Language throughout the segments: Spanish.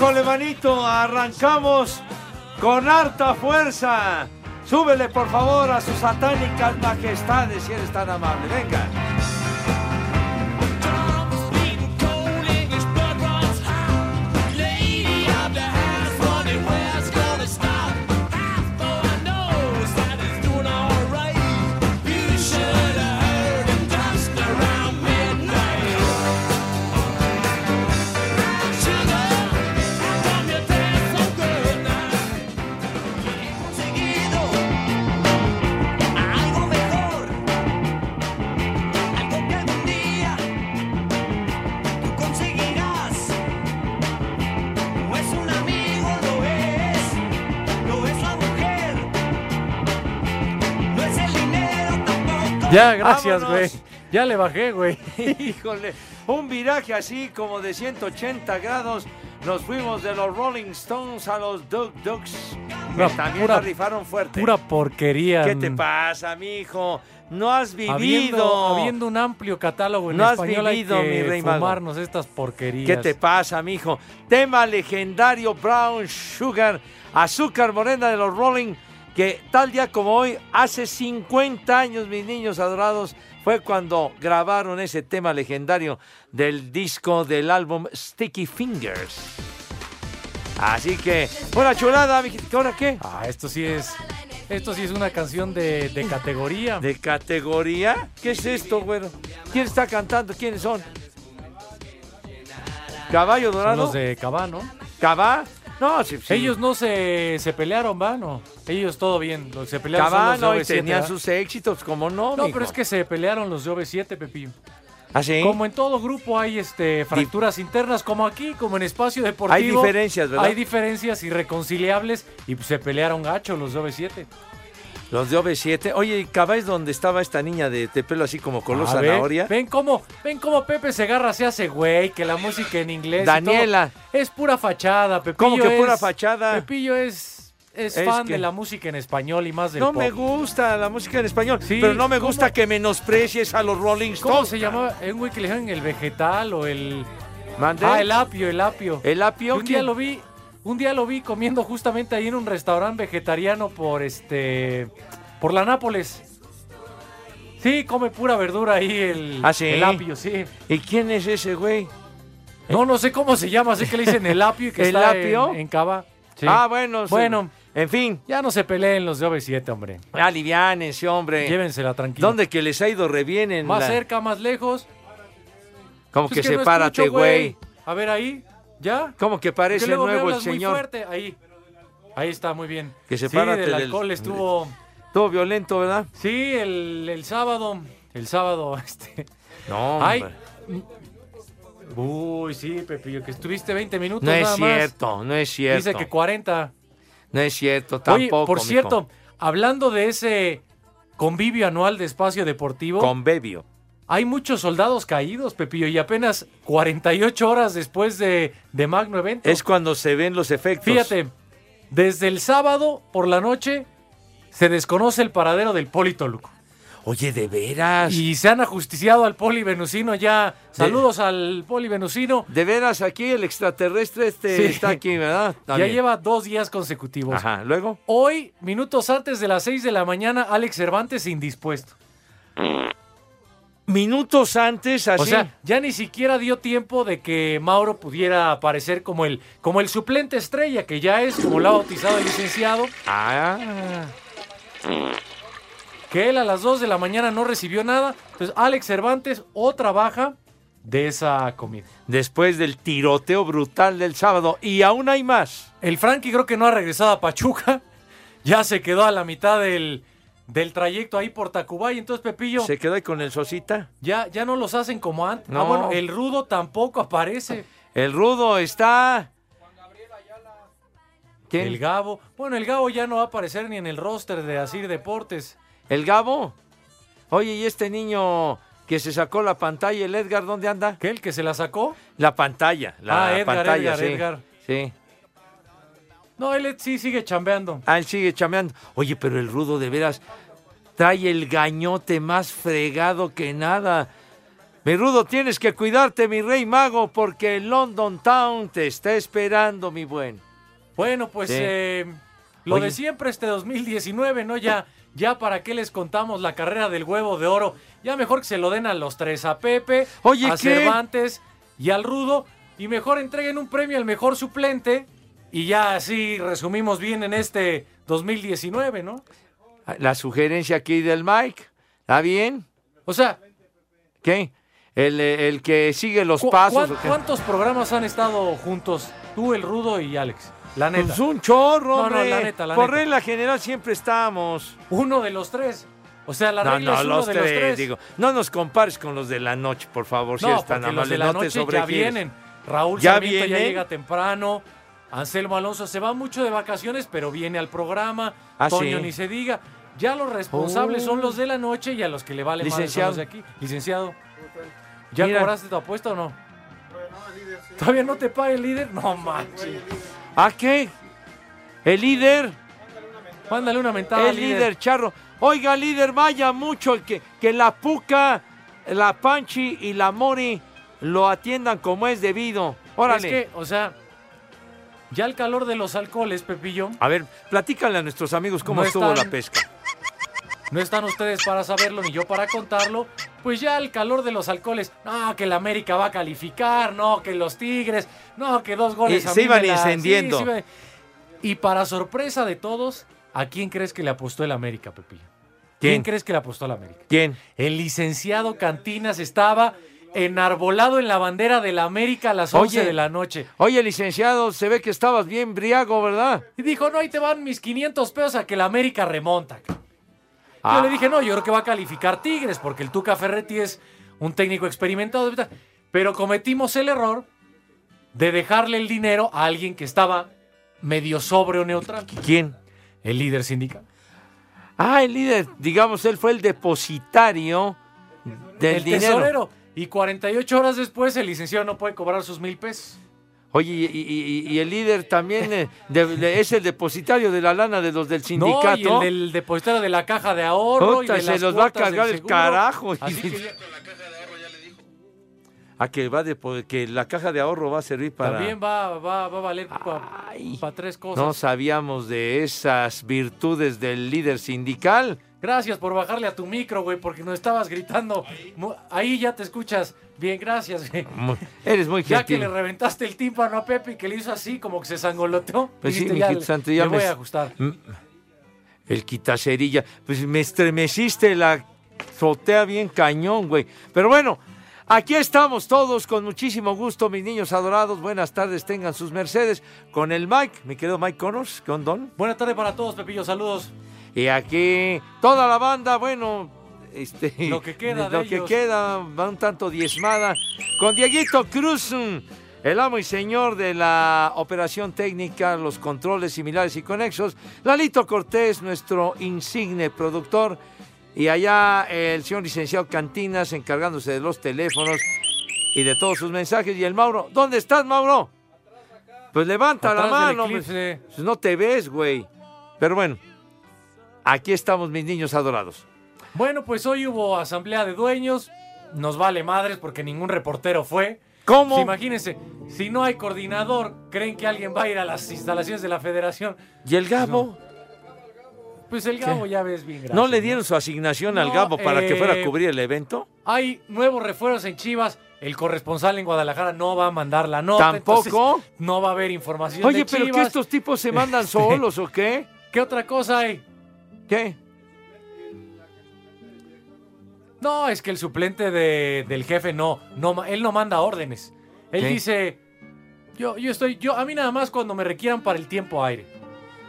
Híjole, arrancamos con harta fuerza. Súbele, por favor, a sus satánicas majestades, si eres tan amable. Venga. Ya, gracias, güey. Ya le bajé, güey. Híjole, un viraje así como de 180 grados. Nos fuimos de los Rolling Stones a los Dug Ducks. Que también pura- la rifaron fuerte. Pura porquería. ¿Qué te pasa, mijo? No has vivido. Habiendo, habiendo un amplio catálogo en No has español hay vivido, que mi rey mago. fumarnos estas porquerías. ¿Qué te pasa, mijo? Tema legendario Brown Sugar, azúcar morena de los Rolling, que tal día como hoy, hace 50 años, mis niños adorados, fue cuando grabaron ese tema legendario del disco del álbum Sticky Fingers. Así que, una chulada. ¿Ahora qué? Ah, esto sí es. Esto sí es una canción de, de categoría. ¿De categoría? ¿Qué es esto, güero? ¿Quién está cantando? ¿Quiénes son? ¿Caballo Son Dorado? los de Cabá, ¿no? ¿Cabá? No, sí, sí. Ellos no se, se pelearon, ¿va? No. Ellos todo bien. Los se pelearon Cabá, los de y OV7, tenían ¿va? sus éxitos, ¿cómo no, No, mijo? pero es que se pelearon los de OV7, Pepillo. ¿Ah, sí? Como en todo grupo hay este fracturas internas, como aquí, como en espacio deportivo. Hay diferencias, ¿verdad? Hay diferencias irreconciliables y pues, se pelearon gacho los de OV7. Los de OV7. Oye, ¿y Cabá es donde estaba esta niña de, de pelo así como Ah, ve, zanahoria? Ven cómo, ven cómo Pepe Segarra se hace güey, que la música en inglés. y Daniela. todo es pura fachada, Pepillo. ¿Cómo que pura fachada? Pepillo es, es, Es fan que- de la música en español y más del No pop. me gusta la música en español, Sí, pero no me ¿cómo? gusta que menosprecies a los Rolling Stones. ¿Cómo se llamaba? ¿Un güey que le dijeron el vegetal o el. ¿Mande? Ah, el apio, el apio. ¿El apio? Un día lo vi, un día lo vi comiendo justamente ahí en un restaurante vegetariano por este por la Nápoles. Sí, come pura verdura ahí el, ¿Ah, sí? el apio, sí. ¿Y quién es ese güey? No, no sé cómo se llama, sé que le dicen el apio y que ¿El está apio? en, en Cava. Sí. Ah, bueno. sí. Bueno. En fin, Ya no se peleen los de OV7, hombre. aliviánense, hombre. Llévensela tranquila. ¿Dónde que les ha ido re bien en Más la- cerca, más lejos. Como Pues que, no sepárate, escucho, güey. A ver ahí, ¿ya? Como que parece luego nuevo el hablas muy señor. fuerte. Ahí. Ahí está, muy bien. Que sí, sepárate del del- alcohol estuvo... Todo violento, ¿verdad? Sí, el, el sábado. El sábado, este... No, Ay. Uy, sí, Pepillo, que estuviste 20 minutos No es más. cierto, no es cierto. Dice que 40. No es cierto, Oye, tampoco. por mijo. cierto, hablando de ese convivio anual de espacio deportivo, Convivio. Hay muchos soldados caídos, Pepillo, y apenas 48 horas después de, de Magno Evento. Es cuando se ven los efectos. Fíjate, desde el sábado por la noche se desconoce el paradero del Poli Toluco. Oye, de veras. Y se han ajusticiado al Poli Venusino ya. Saludos al Poli Venusino. De veras, aquí el extraterrestre este Sí. está aquí, ¿verdad? Ya lleva dos días consecutivos. Ajá, luego. Hoy, minutos antes de las 6 de la mañana, Alex Cervantes indispuesto. Minutos antes, así. O sea, ya ni siquiera dio tiempo de que Mauro pudiera aparecer como el, como el suplente estrella, que ya es, como lo ha bautizado el licenciado, Ah, que él a las 2 de la mañana no recibió nada. Entonces, Alex Cervantes, otra baja de esa comida. después del tiroteo brutal del sábado. Y aún hay más. El Frankie creo que no ha regresado a Pachuca. Ya se quedó a la mitad del, del trayecto ahí por Tacubay. Entonces, Pepillo, Se quedó ahí con el Sosita. ya, ya no los hacen como antes. Ah, No. bueno, el Rudo tampoco aparece. El rudo está. ¿Quién? El Gabo. Bueno, el Gabo ya no va a aparecer ni en el roster de Asir Deportes. ¿El Gabo? Oye, ¿y este niño que se sacó la pantalla, el Edgar, dónde anda? ¿Qué? ¿El que se la sacó? La pantalla, la Ah, Edgar, pantalla, Edgar, sí. Edgar. Sí. No, él sí sigue chambeando. Ah, él sigue chameando. Oye, pero el rudo de veras trae el gañote más fregado que nada. Mi rudo, tienes que cuidarte, mi rey mago, porque el London Town te está esperando, mi buen. Bueno, pues Sí. eh, lo Oye. de siempre este 2019, ¿no? Ya, ya para qué les contamos la carrera del huevo de oro. Ya mejor que se lo den a los tres, a Pepe, Oye, a ¿qué? Cervantes y al Rudo. Y mejor entreguen un premio al mejor suplente. Y ya así resumimos bien en este 2019, ¿no? La sugerencia aquí del Mike. ¿Está bien? O sea, ¿Qué? El, eh, el que sigue los ¿cu- pasos. ¿cuántos programas han estado juntos? Tú, el Rudo y Alex. La neta. Pues un chorro, No, no, hombre. la neta, la Por neta. regla general siempre estamos. Uno de los tres. O sea, la No, regla no, es uno los de tres, los tres. digo. No nos compares con los de la noche, por favor, si No, es tan porque los de la no te noche ya vienen. Raúl ¿Ya vienen? llega temprano. Anselmo Alonso se va mucho de vacaciones, pero viene al programa. Ah, Toño sí. ni se diga. Ya los responsables Oh. son los de la noche y a los que le vale más son Licenciado. los de aquí. Licenciado. ¿Ya Mira. cobraste tu apuesta o no? ¿Todavía no te paga el líder? No manches. ¿A qué? El líder, Mándale una mentada el líder, charro. Oiga, líder, vaya mucho el que, que la Puca, la Panchi y la Mori lo atiendan como es debido. Órale. Es que, o sea, ya el calor de los alcoholes, Pepillo, A ver, platícale a nuestros amigos cómo No estuvo están- la pesca. no están ustedes para saberlo ni yo para contarlo, pues ya el calor de los alcoholes, no, que el América va a calificar, no, que los Tigres, no, que dos goles Y a se iban la- encendiendo. sí iba- Y para sorpresa de todos, ¿a quién crees que le apostó el América, Pepillo? ¿Quién, ¿Quién? crees que le apostó al América? ¿Quién? El licenciado Cantinas estaba enarbolado en la bandera de la América a las 11 Oye. de la noche. Oye, licenciado, se ve que estabas bien briago, ¿verdad? Y dijo, no, ahí te van mis 500 pesos a que la América remonta. Yo Ah. le dije, no, yo creo que va a calificar Tigres, porque el Tuca Ferretti es un técnico experimentado. Pero cometimos el error de dejarle el dinero a alguien que estaba medio sobre o neutral. ¿Quién? El líder sindical. Ah, el líder, digamos, él fue el depositario del el dinero. tesorero. Y 48 horas después el licenciado no puede cobrar sus mil pesos. Oye, y, y- y- y el líder también eh, de- de- es el depositario de la lana de los del No, sindicato. y el del depositario de la caja de ahorro. y de se las los va a cargar el carajo. Así que ya- A que, va depo- que la caja de ahorro va a servir para... también va, va, va a valer para tres cosas. No sabíamos de esas virtudes del líder sindical. Gracias por bajarle a tu micro, güey, porque nos estabas gritando. Ahí ya te escuchas. Bien, gracias, güey. Eres muy Ya que gentil. le reventaste el tímpano a Pepe y que le hizo así, como que se sangoloteó. Pues sí, dijiste, mijito le- santo, ya me voy a ajustar. El quitacerilla. Pues me estremeciste la azotea bien cañón, güey. Pero bueno, aquí estamos todos con muchísimo gusto, mis niños adorados. Buenas tardes, tengan sus mercedes. Con el Mike, mi querido Mike Connors, con Don. Buena tarde para todos, Pepillo. Saludos. Y aquí toda la banda, bueno, este, Lo que queda de lo que ellos. queda va un tanto diezmada con Dieguito Cruz, el amo y señor de la operación técnica, los controles similares y conexos, Lalito Cortés, nuestro insigne productor, y allá el señor licenciado Cantinas encargándose de los teléfonos y de todos sus mensajes. Y el Mauro, ¿dónde estás, Mauro? Pues levanta la Atrás mano. Pues no te ves, güey. Pero bueno, aquí estamos, mis niños adorados. Bueno, pues hoy hubo asamblea de dueños. Nos vale madres porque ningún reportero fue. ¿Cómo? Imagínense, si no hay coordinador, ¿creen que alguien va a ir a las instalaciones de la federación? ¿Y el Gabo? Pues el Gabo ya ves bien. ¿No gracias, le dieron su asignación al No, Gabo para que fuera a eh, cubrir el evento? Hay nuevos refuerzos en Chivas. El corresponsal en Guadalajara no va a mandar la nota. ¿Tampoco? no va a haber información Oye, de pero Chivas. que estos tipos se mandan solos o qué? ¿Qué otra cosa hay? ¿Qué? No, es que el suplente de- del jefe no, no, él no manda órdenes. Él ¿Qué? dice, yo, yo estoy, yo, a mí nada más cuando me requieran para el tiempo aire.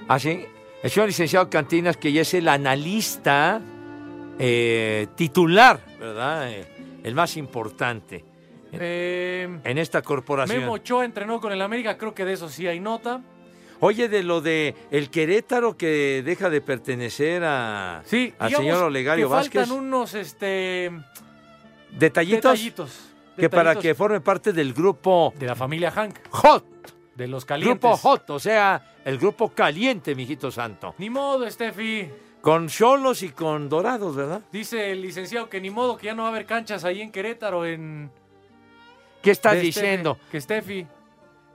¿Ah, sí? El señor licenciado Cantinas, que ya es el analista eh, titular, ¿verdad? Eh, el más importante Eh, en esta corporación. Memo Ochoa entrenó con el América, creo que de eso sí hay nota. Oye, de lo de el Querétaro que deja de pertenecer a, Sí, al señor Olegario que Vázquez. faltan unos este Detallitos, detallitos, que para que forme parte del grupo de la familia Hank, Hot. de los calientes. Grupo Hot, o sea, el grupo caliente, mijito santo. Ni modo, Steffi. Con cholos y con dorados, ¿verdad? Dice el licenciado que ni modo que ya no va a haber canchas ahí en Querétaro en ¿Qué estás de Steffi, diciendo? que Steffi.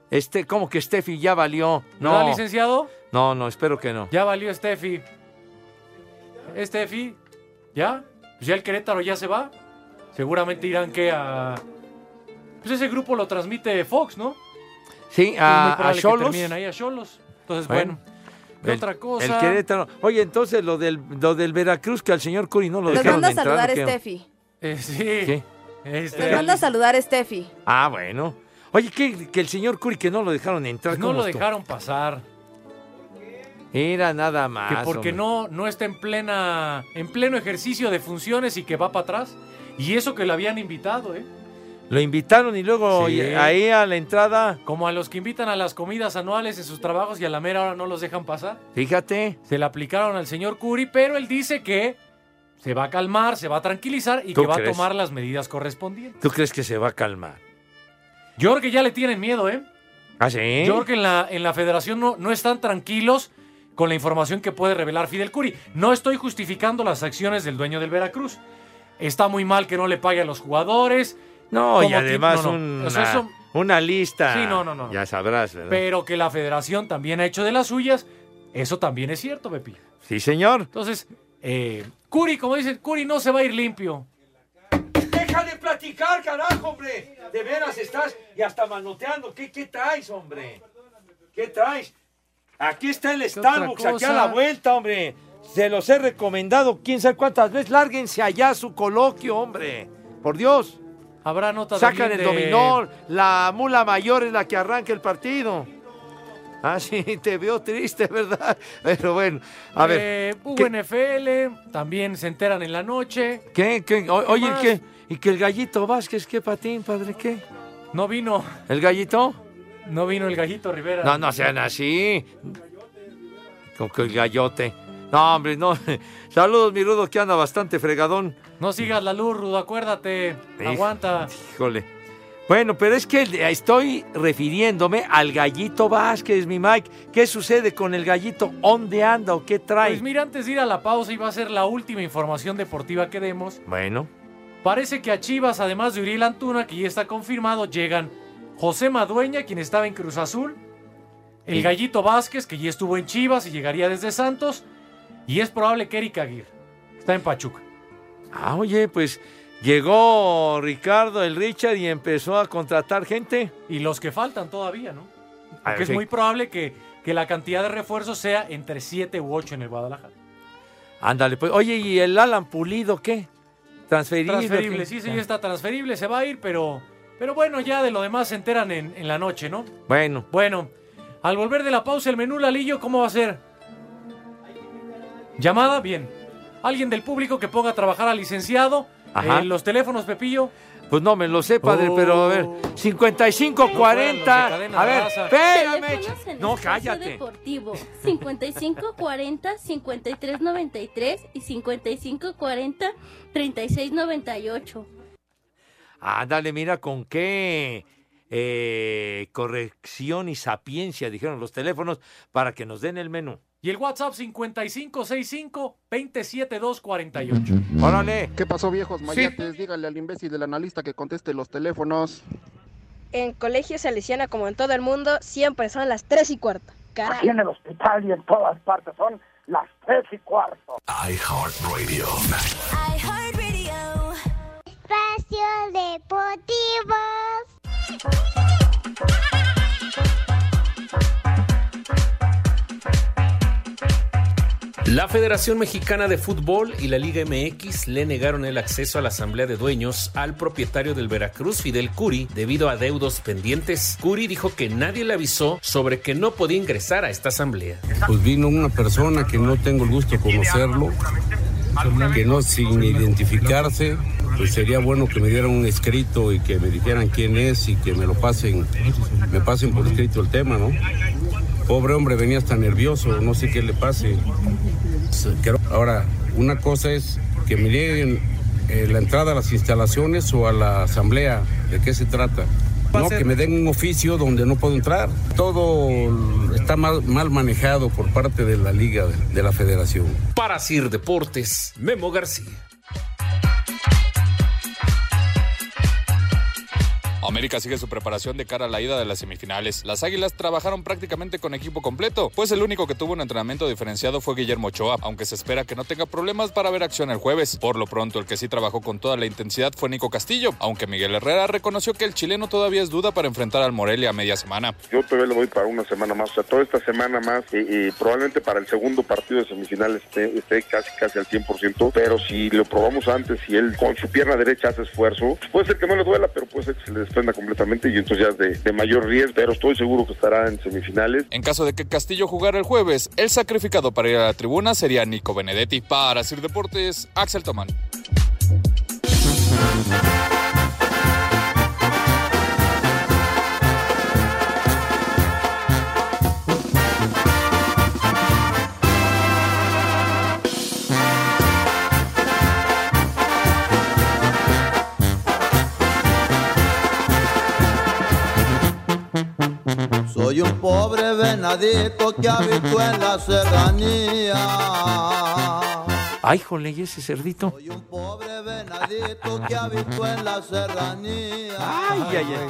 Este, ¿Cómo que Steffi ya valió? ¿Verdad, No, licenciado? no, no, espero que no. Ya valió Steffi. Steffi, ¿ya? Pues ya el Querétaro ya se va. Seguramente irán que a. Pues ese grupo lo transmite Fox, ¿no? Sí, a, a terminen ahí a Cholos. Entonces, Bueno, bueno. ¿Qué El- otra cosa? El Querétaro. Oye, entonces lo del, lo del Veracruz, que al señor Curi no lo Nos dejaron manda a saludar ¿o qué? Steffi. Eh, sí. ¿Qué? Este, Nos manda a saludar Steffi. Ah, bueno. Oye, que, que el señor Curi que no lo dejaron entrar. pues no ¿cómo lo estuvo? dejaron pasar. Era nada más. Que porque hombre. no, no está en plena. en pleno ejercicio de funciones y que va para atrás. Y eso que lo habían invitado, ¿eh? Lo invitaron y luego Sí. ahí a la entrada, Como a los que invitan a las comidas anuales en sus trabajos y a la mera hora no los dejan pasar. fíjate. Se le aplicaron al señor Curi, pero él dice que se va a calmar, se va a tranquilizar y ¿Tú que va a tomar las medidas correspondientes. ¿Tú crees que se va a calmar? Yo creo que ya le tienen miedo, ¿eh? ¿Ah, sí? Yo creo que en la, en la federación no, no están tranquilos con la información que puede revelar Fidel Curi. No estoy justificando las acciones del dueño del Veracruz. Está muy mal que no le pague a los jugadores, No, y además no, no. una, O sea, eso- una lista. Sí, no, no, no, no. Ya sabrás, ¿verdad? pero que la federación también ha hecho de las suyas. Eso también es cierto, Pepi. Sí, señor. Entonces, eh, Curi, como dicen, Curi no se va a ir limpio. Deja de platicar, carajo, hombre. De veras estás y hasta manoteando. ¿Qué, qué traes, hombre? ¿Qué traes? Aquí está el Starbucks, aquí a la vuelta, hombre. Se los he recomendado quién sabe cuántas veces. Lárguense allá a su coloquio, hombre. Por Dios. Habrá notas Sacan el de- dominó. La mula mayor es la que arranca el partido. Ah, sí, te veo triste, ¿verdad? Pero bueno, a ver. Eh, ¿qué- hubo NFL, también se enteran en la noche. ¿Qué? ¿Qué? O- oye, más? ¿qué? ¿Y que el gallito Vázquez, qué patín, padre? ¿Qué? No vino, ¿El gallito? no vino el gallito Rivera. No, no sean así. Con que el gallote. No, hombre, no. Saludos, mi rudo, que anda bastante fregadón. No sigas la luz, Rudo, acuérdate. Aguanta. Híjole. Bueno, pero es que estoy refiriéndome al gallito Vázquez, mi Mike. ¿Qué sucede con el gallito? ¿Dónde anda o qué trae? Pues mira, antes de ir a la pausa, iba a ser la última información deportiva que demos. Bueno, Parece que a Chivas, además de Uriel Antuna, que ya está confirmado, llegan José Madueña, quien estaba en Cruz Azul, el. Gallito Vázquez, que ya estuvo en Chivas y llegaría desde Santos, y es probable que Eric Aguirre, que está en Pachuca. ah, oye, pues llegó Ricardo, el Richard, y empezó a contratar gente. Y los que faltan todavía, ¿no? A Porque es muy probable que, que la cantidad de refuerzos sea entre 7 u 8 en el Guadalajara. Ándale, pues. Oye, ¿y el Alan Pulido qué? Transferible. Transferible, sí, sí, ya está transferible, se va a ir, pero, pero bueno, ya de lo demás se enteran en, en la noche, ¿no? Bueno, Bueno, al volver de la pausa, el menú Lalillo, ¿cómo va a ser? ¿Llamada? Bien. ¿Alguien del público que ponga a trabajar al licenciado? Ajá. Eh, los teléfonos, Pepillo. Pues no me lo sé, padre, pero a ver. Oh. 55 Los de 40. cadena A ver, espérame. No, cállate. Deportivo 5540 5393 y 5540 3698. Ándale, mira con qué eh, corrección y sapiencia dijeron los teléfonos para que nos den el menú. Y el WhatsApp 5565-27248. Órale. ¿Qué pasó, viejos mayates? Dígale al imbécil del analista que conteste los teléfonos. En colegio salesiana, como en todo el mundo, siempre son las 3 y cuarto. Carajo. Aquí en el hospital y en todas partes son las tres y cuarto. iHeartRadio. Espacio Deportivo. La Federación Mexicana de Fútbol y la Liga MX le negaron el acceso a la Asamblea de Dueños al propietario del Veracruz, Fidel Curi, debido a deudos pendientes. Curi dijo que nadie le avisó sobre que no podía ingresar a esta asamblea. Pues vino una persona que no tengo el gusto de conocerlo, que no sin identificarse, pues sería bueno que me dieran un escrito y que me dijeran quién es y que me lo pasen, me pasen por escrito el tema, ¿no? Pobre hombre, venía hasta nervioso, no sé qué le pase. Ahora, una cosa es que me nieguen eh, la entrada a las instalaciones o a la asamblea, ¿de qué se trata? No, que me den un oficio donde no puedo entrar. Todo está mal, mal manejado por parte de la liga, de, de la federación. Para Sir Deportes, Memo García. América sigue su preparación de cara a la ida de las semifinales. Las Águilas trabajaron prácticamente con equipo completo, pues el único que tuvo un entrenamiento diferenciado fue Guillermo Ochoa, aunque se espera que no tenga problemas para ver acción el jueves. Por lo pronto, el que sí trabajó con toda la intensidad fue Nico Castillo, aunque Miguel Herrera reconoció que el chileno todavía es duda para enfrentar al Morelia a media semana. Yo todavía le voy para una semana más, o sea, toda esta semana más y, probablemente para el segundo partido de semifinales esté, casi casi al 100%, pero si lo probamos antes y él con su pierna derecha hace esfuerzo, puede ser que no le duela, pero puede ser que se le completamente y entonces ya de, de mayor riesgo, pero estoy seguro que estará en semifinales. En caso de que Castillo jugara el jueves, el sacrificado para ir a la tribuna sería Nico Benedetti. Para Sir Deportes, Axel Tomán. Soy un pobre venadito que habito en la serranía. Ay, jole, ¿y ese cerdito? Pobre venadito que habito en la serranía. Ay, ay, ay.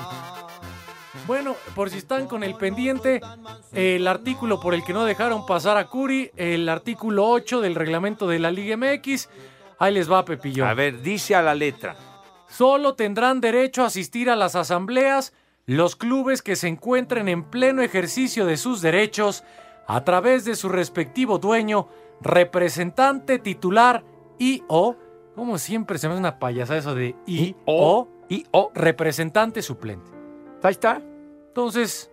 Bueno, por si están con el pendiente, el artículo por el que no dejaron pasar a Curi, el artículo 8 del reglamento de la Liga MX. Ahí les va, Pepillo. A ver, dice a la letra. Solo tendrán derecho a asistir a las asambleas los clubes que se encuentren en pleno ejercicio de sus derechos a través de su respectivo dueño, representante titular y o, como siempre se me hace una payasa eso de y, o, y o, representante suplente. Ahí está. Entonces,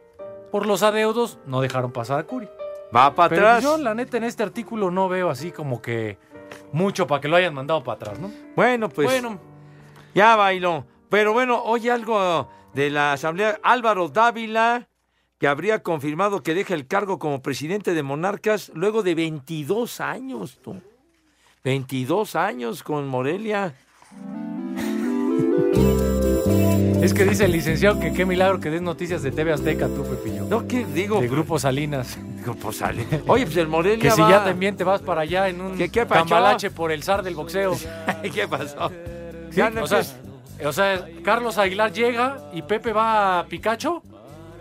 por los adeudos, no dejaron pasar a Curi. Va para Pero atrás. yo, la neta, en este artículo no veo así como que mucho para que lo hayan mandado para atrás, ¿no? Bueno, pues. Bueno. Ya bailó. Pero bueno, oye algo de la Asamblea. Álvaro Dávila, que habría confirmado que deja el cargo como presidente de Monarcas luego de 22 años, tú. 22 años con Morelia. Es que dice el licenciado que qué milagro que des noticias de TV Azteca, tú, Pepillo. No, ¿qué digo? De Grupo Salinas. Grupo Salinas. Oye, pues el Morelia Que si va- ya también te vas para allá en un ¿Qué- por el zar del boxeo. ¿Qué pasó? Sí, o, sea, o sea, Carlos Aguilar llega y Pepe va a Picacho.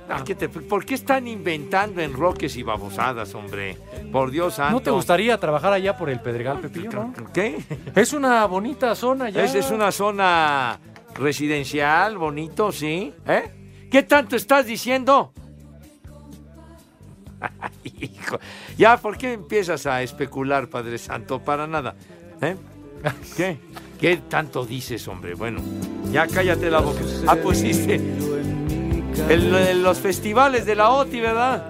Ah, ¿qué te- ¿Por qué están inventando enroques y babosadas, hombre? Por Dios santo. ¿No te gustaría trabajar allá por el Pedregal, Pepillo? no? ¿Qué? Es una bonita zona ya. Es, es una zona residencial, bonito, sí. ¿Eh? ¿Qué tanto estás diciendo? Hijo, ya, ¿por qué empiezas a especular, Padre Santo? Para nada. ¿Eh? ¿Qué? ¿Qué tanto dices, hombre? Bueno, ya cállate la boca. Ah, pusiste el- el- los festivales de la OTI, ¿verdad?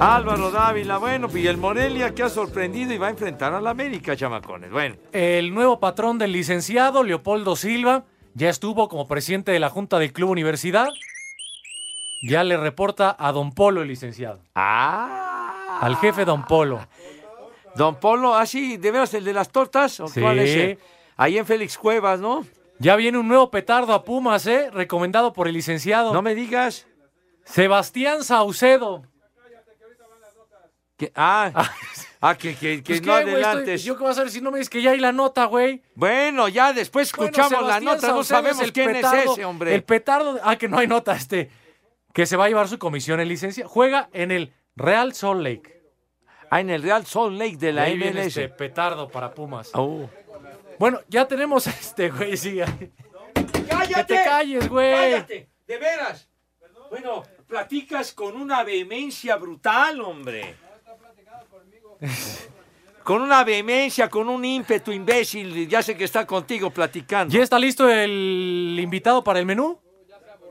Álvaro Dávila, bueno, y el Morelia que ha sorprendido y va a enfrentar al América, chamacones. Bueno, El nuevo patrón del licenciado, Leopoldo Silva, ya estuvo como presidente de la Junta del Club Universidad. Ya le reporta a Don Polo, el licenciado. Ah. Al jefe Don Polo. Don Polo, así, ¿de veras el de las tortas? ¿O Sí. cuál es? el? Ahí en Félix Cuevas, ¿no? Ya viene un nuevo petardo a Pumas, ¿eh? Recomendado por el licenciado. No me digas. Sebastián Saucedo. Que- ah, ah, que, que, que Pues, no ¿qué, güey? adelantes. Estoy- ¿Yo qué vas a ver si no me dices que ya hay la nota, güey? Bueno, ya después Bueno, escuchamos la Sebastián nota, no Saucedo sabemos es el quién petardo- es ese, hombre. El petardo. Ah, que no hay nota, este. Que se va a llevar su comisión en licencia. Juega en el Real Salt Lake. Ah, en el Real Salt Lake de la Ahí viene MLS. este petardo para Pumas. Oh. Bueno, ya tenemos este, güey, sí. ¡Cállate! Que te calles, güey. ¡Cállate! ¡De veras! Bueno, platicas con una vehemencia brutal, hombre. Con una vehemencia, con un ímpetu imbécil. Ya sé que está contigo platicando. ¿Ya está listo el invitado para el menú?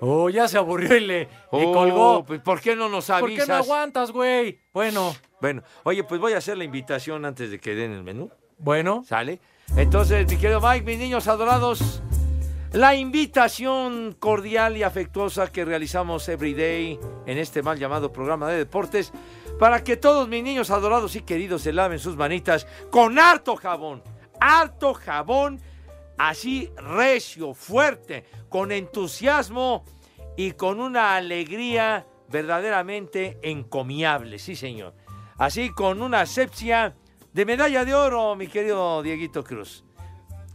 Oh, ya se aburrió y le, le Oh, colgó. pues, ¿Por qué no nos ¿Por avisas? qué no aguantas, güey? Bueno, Bueno, oye, pues voy a hacer la invitación antes de que den el menú. bueno. ¿Sale? Entonces, mi querido Mike, mis niños adorados, la invitación cordial y afectuosa que realizamos every day en este mal llamado programa de deportes para que todos mis niños adorados y queridos se laven sus manitas con harto jabón, harto jabón, así recio, fuerte, con entusiasmo y con una alegría verdaderamente encomiable, sí señor. Así con una asepsia de medalla de oro, mi querido Dieguito Cruz.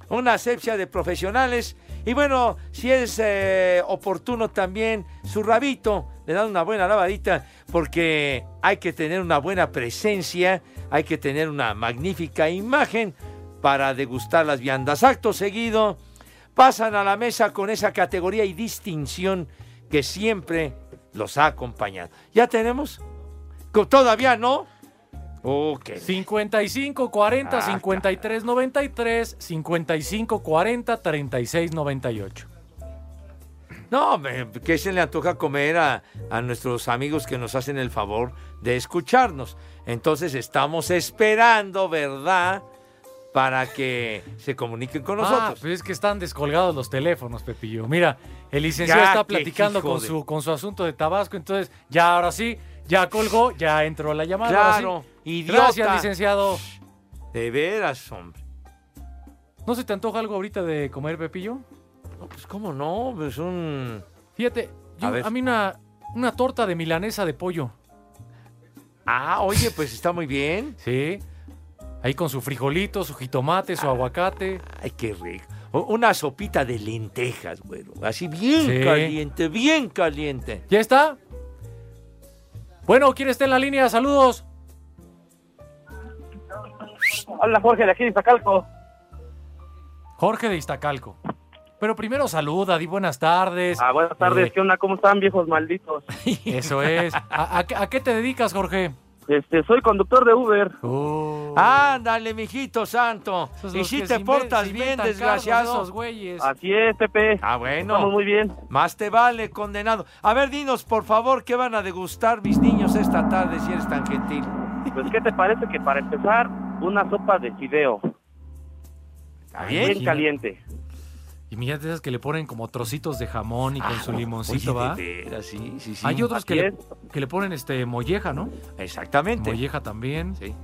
Una asepsia de profesionales. Y bueno, si es eh, oportuno también, su rabito le dan una buena lavadita porque hay que tener una buena presencia, hay que tener una magnífica imagen para degustar las viandas. Acto seguido, pasan a la mesa con esa categoría y distinción que siempre los ha acompañado. ¿Ya tenemos? ¿Todavía no? Ok. 55 40 Ah, 53 93 55 40 36 98. No, ¿qué se le antoja comer a, a nuestros amigos que nos hacen el favor de escucharnos? Entonces estamos esperando, ¿verdad? Para que se comuniquen con Ah, nosotros. pues es que están descolgados los teléfonos, Pepillo. Mira, el licenciado Ya, está platicando con de- su, con su asunto de Tabasco, entonces ya ahora sí, ya colgó, ya entró la llamada. Claro, idiota. Gracias, licenciado. De veras, hombre. ¿No se te antoja algo ahorita de comer, Pepillo? No, pues cómo no, pues un... Fíjate, yo- A mí una, una torta de milanesa de pollo. Ah, oye, pues está muy bien. Sí. Ahí con su frijolito, su jitomate, su aguacate. Ay, qué rico. Una sopita de lentejas, güero. Así bien Sí. caliente, bien caliente. ¿Ya está? Bueno, ¿quién está en la línea? Saludos. Hola Jorge de aquí de Iztacalco. Jorge de Iztacalco. Pero primero saluda, di buenas tardes. Ah, buenas tardes, Eh, ¿qué onda? ¿Cómo están, viejos malditos? eso es. ¿A, a qué- a qué te dedicas, Jorge? Este, soy conductor de Uber. Oh. Ándale, mijito santo. Esos Y si te portas se bien, inventan cargos, desgraciado. esos güeyes. Así es, Pepe. Ah, bueno. Estamos muy bien. Más te vale, condenado. A ver, dinos, por favor, ¿qué van a degustar mis niños esta tarde, si eres tan gentil? Pues, ¿qué te parece que para empezar, una sopa de fideo? ¿Está Bien bien? caliente. Y mira de esas que le ponen como trocitos de jamón y con su Ah, limoncito, oye, ¿va? de veras, sí, sí, sí. Hay otros que le, que le ponen este molleja, ¿no? Exactamente. Molleja también. Sí.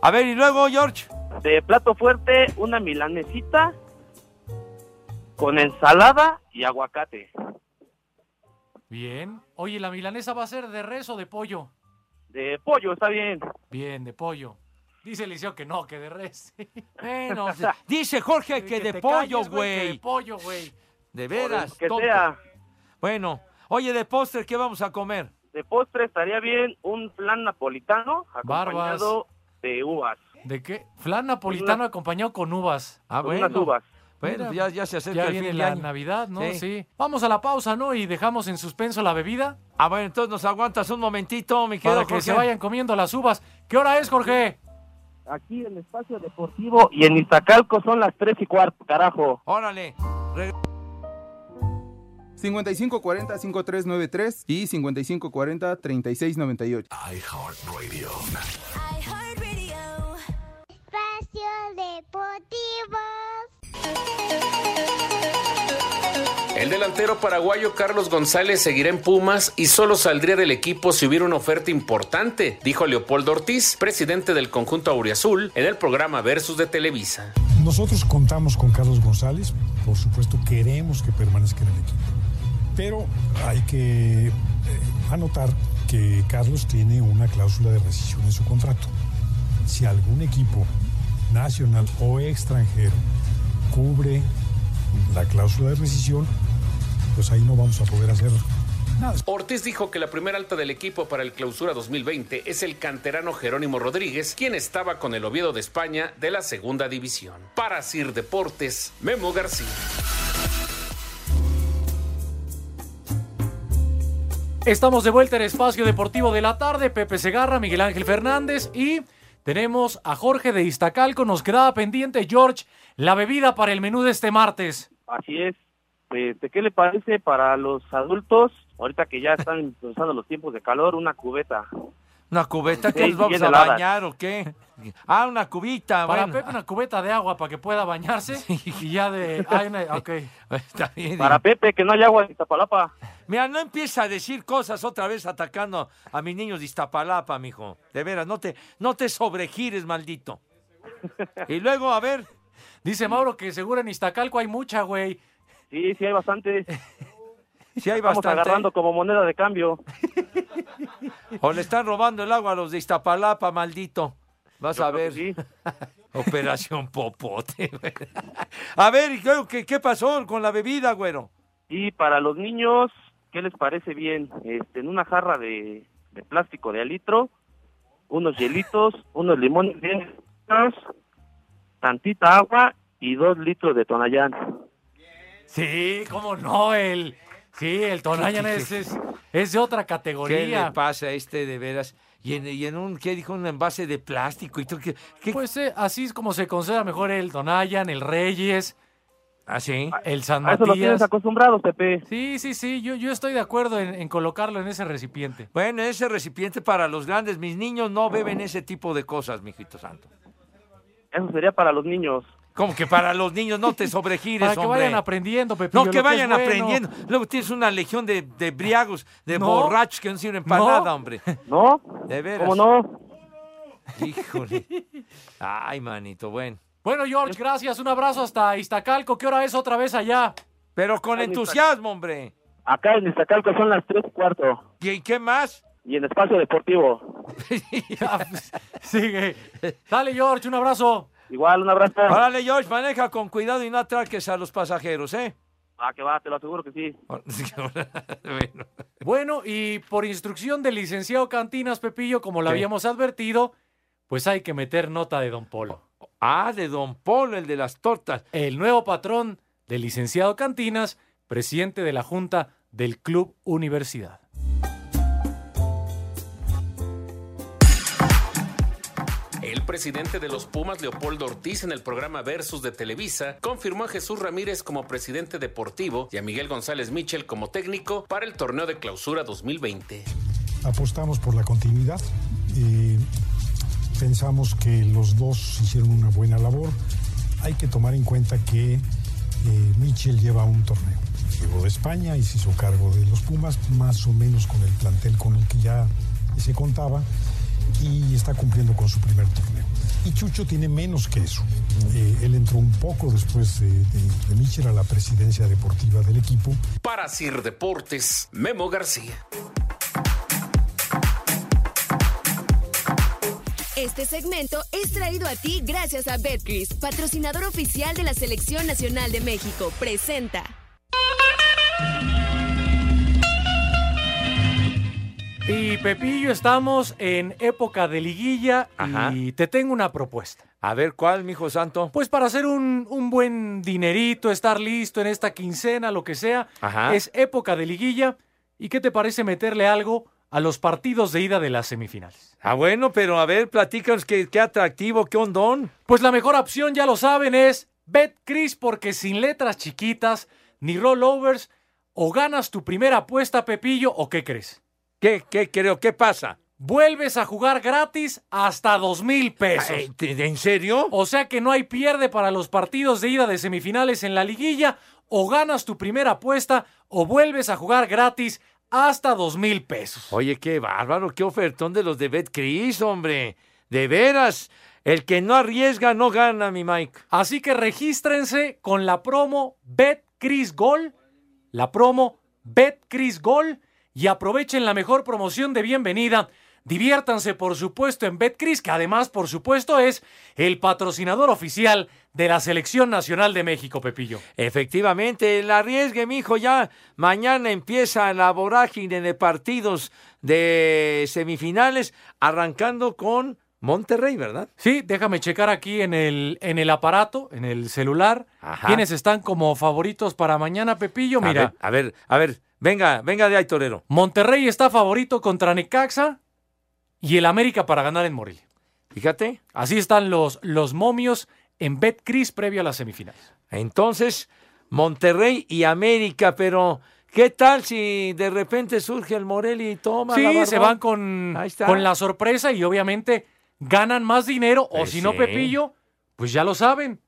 A ver, y luego, George. De plato fuerte, una milanesita con ensalada y aguacate. Bien. Oye, ¿la milanesa va a ser de res o de pollo? De pollo, está bien. Bien, de pollo. Dice Eliseo que no, que de res. Bueno, dice Jorge que, de pollo, que de güey. pollo, güey. De veras. Que tonto. sea. Bueno, oye, de postre, ¿qué vamos a comer? De postre estaría bien un flan napolitano acompañado de uvas. ¿De qué? Flan napolitano acompañado con uvas. Ah, Con bueno. unas uvas. Bueno, ya, ya se acerca Ya el fin la año. Navidad, ¿no? Sí. Sí. Vamos a la pausa, ¿no? Y dejamos en suspenso la bebida Ah, bueno, entonces nos aguantas un momentito, mi querido para que Jorge. se vayan comiendo las uvas. ¿Qué hora es, Jorge? Aquí en Espacio Deportivo y en Iztacalco son las tres y cuarto, carajo. Órale. Re- 5540-5393 y 5540-3698. iHeartRadio. Espacio Deportivo. El delantero paraguayo Carlos González seguirá en Pumas y solo saldría del equipo si hubiera una oferta importante, dijo Leopoldo Ortiz, presidente del conjunto Auriazul, en el programa Versus de Televisa. Nosotros contamos con Carlos González, por supuesto queremos que permanezca en el equipo, pero hay que eh, anotar que Carlos tiene una cláusula de rescisión en su contrato. Si algún equipo nacional o extranjero cubre la cláusula de rescisión, pues ahí no vamos a poder hacer nada. Ortiz dijo que la primera alta del equipo para el clausura 2020 es el canterano Jerónimo Rodríguez, quien estaba con el Oviedo de España de la segunda división. Para Sir Deportes, Memo García. Estamos de vuelta en Espacio Deportivo de la Tarde. Pepe Segarra, Miguel Ángel Fernández y tenemos a Jorge de Iztacalco. Nos quedaba pendiente, George, la bebida para el menú de este martes. Así es. Este, ¿Qué le parece para los adultos? Ahorita que ya están empezando los tiempos de calor, una cubeta. ¿Una cubeta que Sí, nos vamos a helada. bañar o qué? Ah, una cubita. Para bueno. Pepe una cubeta de agua para que pueda bañarse y ya de... ay, una- ok. Está bien. Para Pepe, que no hay agua en Iztapalapa. Mira, no empieza a decir cosas otra vez atacando a mis niños de Iztapalapa, mijo. De veras, no te, no te sobregires, maldito. Y luego, a ver. Dice Mauro que seguro en Iztacalco hay mucha, güey. Sí, sí hay bastante. Sí hay Estamos bastante. agarrando como moneda de cambio. O le están robando el agua a los de Iztapalapa, maldito. Vas Yo a ver. Operación Popote. a ver, ¿y luego qué, qué pasó con la bebida, güero? Y para los niños, ¿qué les parece bien? Este, en una jarra de, de plástico de al litro, unos hielitos, unos limones bien tantita agua y dos litros de tonallán. Sí, cómo no, el... Sí, el Tonayan es, es, es de otra ¿Qué le categoría. pasa a este de veras? Y en, y en un, ¿qué dijo? Un envase de plástico y todo. ¿qué, qué- Pues eh, así es como se considera mejor el Tonayan, el Reyes, ¿Ah, sí? el San A eso los tienes Matías. acostumbrados, Pepe. Sí, sí, sí, yo, yo estoy de acuerdo en, en colocarlo en ese recipiente. Bueno, ese recipiente para los grandes. Mis niños no beben ese tipo de cosas, mijito santo. Eso sería para los niños. Como que para los niños no te sobregires, Para que hombre. vayan aprendiendo, Pepillo. No, que vayan bueno. aprendiendo. Luego tienes una legión de, de briagos, de No. borrachos que no sirven para No. nada, hombre. ¿No? De veras. ¿Cómo no? Híjole. Ay, manito, bueno. Bueno, George, gracias. Un abrazo hasta Iztacalco. ¿Qué hora es otra vez allá? Pero con entusiasmo, hombre. Acá en Iztacalco son las tres y cuarto. ¿Y qué más? Y en Espacio Deportivo. Ya, pues, Sigue. Dale, George, un abrazo. Igual, un abrazo. Órale, George, maneja con cuidado y no atraques a los pasajeros, ¿eh? Ah, que va, te lo aseguro que sí. Bueno. Bueno, y por instrucción del licenciado Cantinas, Pepillo, como lo ¿Qué? habíamos advertido, pues hay que meter nota de Don Polo. Ah, de Don Polo, el de las tortas. El nuevo patrón del licenciado Cantinas, presidente de la Junta del Club Universidad. El presidente de los Pumas, Leopoldo Ortiz, en el programa Versus de Televisa, confirmó a Jesús Ramírez como presidente deportivo y a Miguel González Mitchell como técnico para el torneo de clausura 2020. Apostamos por la continuidad. eh, pensamos que los dos hicieron una buena labor. Hay que tomar en cuenta que eh, Mitchell lleva un torneo. Llegó de España y se hizo cargo de los Pumas, más o menos con el plantel con el que ya se contaba, y está cumpliendo con su primer torneo. Y Chucho tiene menos que eso. Eh, él entró un poco después de, de, de a la presidencia deportiva del equipo. Para Sir Deportes, Memo García. Este segmento es traído a ti gracias a Betcris, patrocinador oficial de la Selección Nacional de México. Presenta. Y Pepillo, estamos en época de liguilla Ajá. y te tengo una propuesta. A ver, ¿cuál, mijo santo? Pues para hacer un, un buen dinerito, estar listo en esta quincena, lo que sea, Ajá. es época de liguilla. ¿Y qué te parece meterle algo a los partidos de ida de las semifinales? Ah, bueno, pero a ver, platícanos qué, qué atractivo, qué hondón. Pues la mejor opción, ya lo saben, es BetCris, porque sin letras chiquitas ni rollovers, o ganas tu primera apuesta, Pepillo, o qué crees? ¿Qué, qué creo? ¿Qué pasa? Vuelves a jugar gratis hasta dos mil pesos. Ay, ¿te- ¿En serio? O sea que no hay pierde para los partidos de ida de semifinales en la liguilla. O ganas tu primera apuesta o vuelves a jugar gratis hasta dos mil pesos. Oye, qué bárbaro, qué ofertón de los de BetCris, hombre. De veras, el que no arriesga no gana, mi Mike. Así que regístrense con la promo BetCris Gol. La promo BetCris Gol. Y aprovechen la mejor promoción de bienvenida. Diviértanse, por supuesto, en BetCris, que además, por supuesto, es el patrocinador oficial de la Selección Nacional de México, Pepillo. Efectivamente, el arriesgue, mijo, ya mañana empieza la vorágine de partidos de semifinales, arrancando con Monterrey, ¿verdad? Sí, déjame checar aquí en el, en el aparato, en el celular, Ajá. quiénes están como favoritos para mañana, Pepillo. A Mira, ver, a ver, a ver, venga, venga de ahí, Torero. Monterrey está favorito contra Necaxa y el América para ganar en Morelia. Fíjate. Así están los, los momios en BetCris previo a las semifinales. Entonces, Monterrey y América, pero ¿qué tal si de repente surge el Morelia y toma la Sí, Barbón? se van con, con la sorpresa y obviamente ganan más dinero. O Pues si no. Pepillo, pues ya lo saben.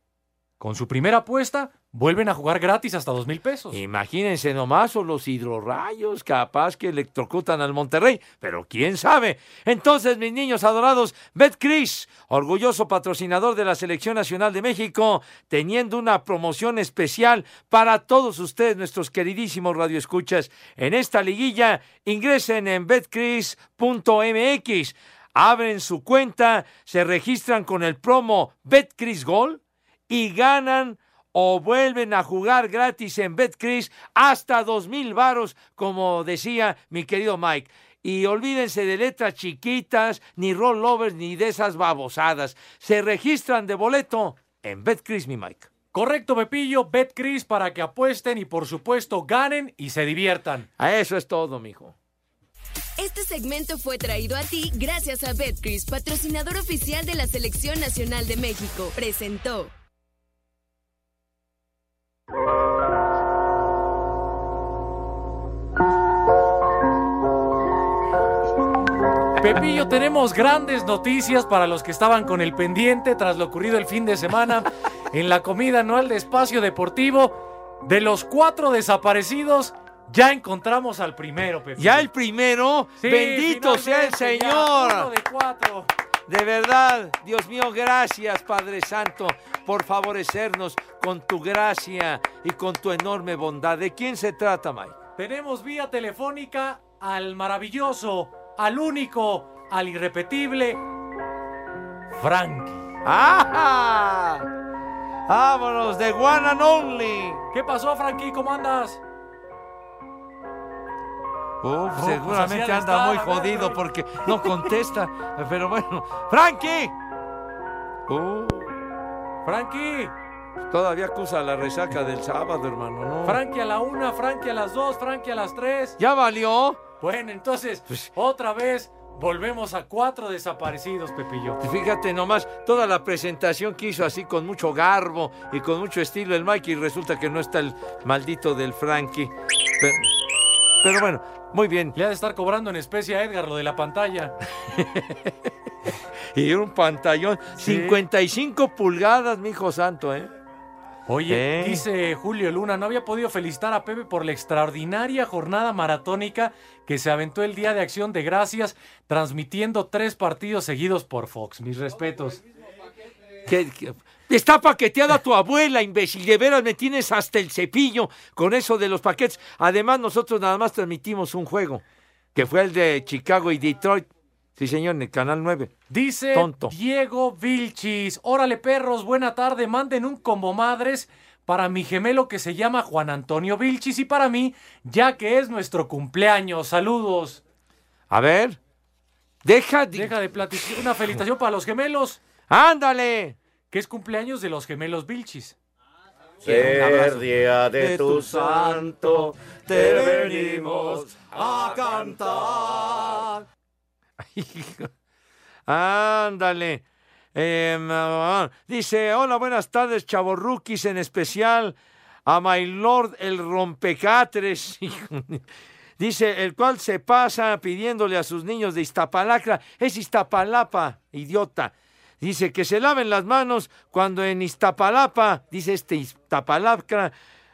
Con su primera apuesta, vuelven a jugar gratis hasta dos mil pesos. Imagínense nomás, o los hidrorrayos, capaz que electrocutan al Monterrey, pero quién sabe. Entonces, mis niños adorados, BetCris, orgulloso patrocinador de la Selección Nacional de México, teniendo una promoción especial para todos ustedes, nuestros queridísimos radioescuchas. En esta liguilla, ingresen en betcris.mx, abren su cuenta, se registran con el promo BetCris Gol y ganan o vuelven a jugar gratis en BetCris hasta dos mil varos, como decía mi querido Mike. Y olvídense de letras chiquitas, ni rollovers, ni de esas babosadas. Se registran de boleto en BetCris, mi Mike. Correcto, Pepillo, BetCris para que apuesten y por supuesto ganen y se diviertan. A eso es todo, mijo. Este segmento fue traído a ti gracias a Betcris, patrocinador oficial de la Selección Nacional de México. Presentó. Pepillo, tenemos grandes noticias para los que estaban con el pendiente tras lo ocurrido el fin de semana en la comida anual de Espacio Deportivo. De los cuatro desaparecidos, ya encontramos al primero, Pepillo. Ya el primero, Sí, bendito sea el Señor. uno de cuatro. De verdad, Dios mío, gracias Padre Santo por favorecernos con tu gracia y con tu enorme bondad. ¿De quién se trata, Mike? Tenemos vía telefónica al maravilloso, al único, al irrepetible Frankie. ¡Ah! ¡Vámonos de One and Only! ¿Qué pasó, Frankie? ¿Cómo andas? Uf, pues seguramente anda muy ver, jodido porque no contesta. Pero bueno, ¡Frankie! Uh, Frankie, todavía acusa la resaca del sábado, hermano, ¿no? Frankie a la una, Frankie a las dos, Frankie a las tres. ¿Ya valió? Bueno, entonces, Pues otra vez volvemos a cuatro desaparecidos, Pepillo. Fíjate nomás, toda la presentación que hizo así con mucho garbo y con mucho estilo el Mike y resulta que no está el maldito del Frankie. Pero, pero bueno, muy bien. Le ha de estar cobrando en especie a Edgar lo de la pantalla. Y un pantallón, Sí. 55 pulgadas, mi hijo santo, ¿eh? Oye, ¿Eh? dice Julio Luna, no había podido felicitar a Pepe por la extraordinaria jornada maratónica que se aventó el Día de Acción de Gracias, transmitiendo tres partidos seguidos por Fox. Mis respetos. Que, que- está paqueteada tu abuela, imbécil. De veras me tienes hasta el cepillo con eso de los paquetes. Además, nosotros nada más transmitimos un juego, que fue el de Chicago y Detroit. Sí, señor, en el Canal 9. Dice Tonto. Diego Vilchis, órale perros, buena tarde, manden un combo madres para mi gemelo que se llama Juan Antonio Vilchis y para mí, ya que es nuestro cumpleaños. Saludos. A ver, deja de... Deja de platicar. Una felicitación para los gemelos, ¡Ándale! Que es cumpleaños de los gemelos Vilchis. Ser día de tu santo, te venimos a cantar. Ándale. Em, ah, dice, hola, buenas tardes, chavorruquis, en especial a My Lord el rompecatres. Dice, el cual se pasa pidiéndole a sus niños de Iztapalacra. Es Iztapalapa, idiota. Dice que se laven las manos cuando en Iztapalapa, dice este Iztapalacra,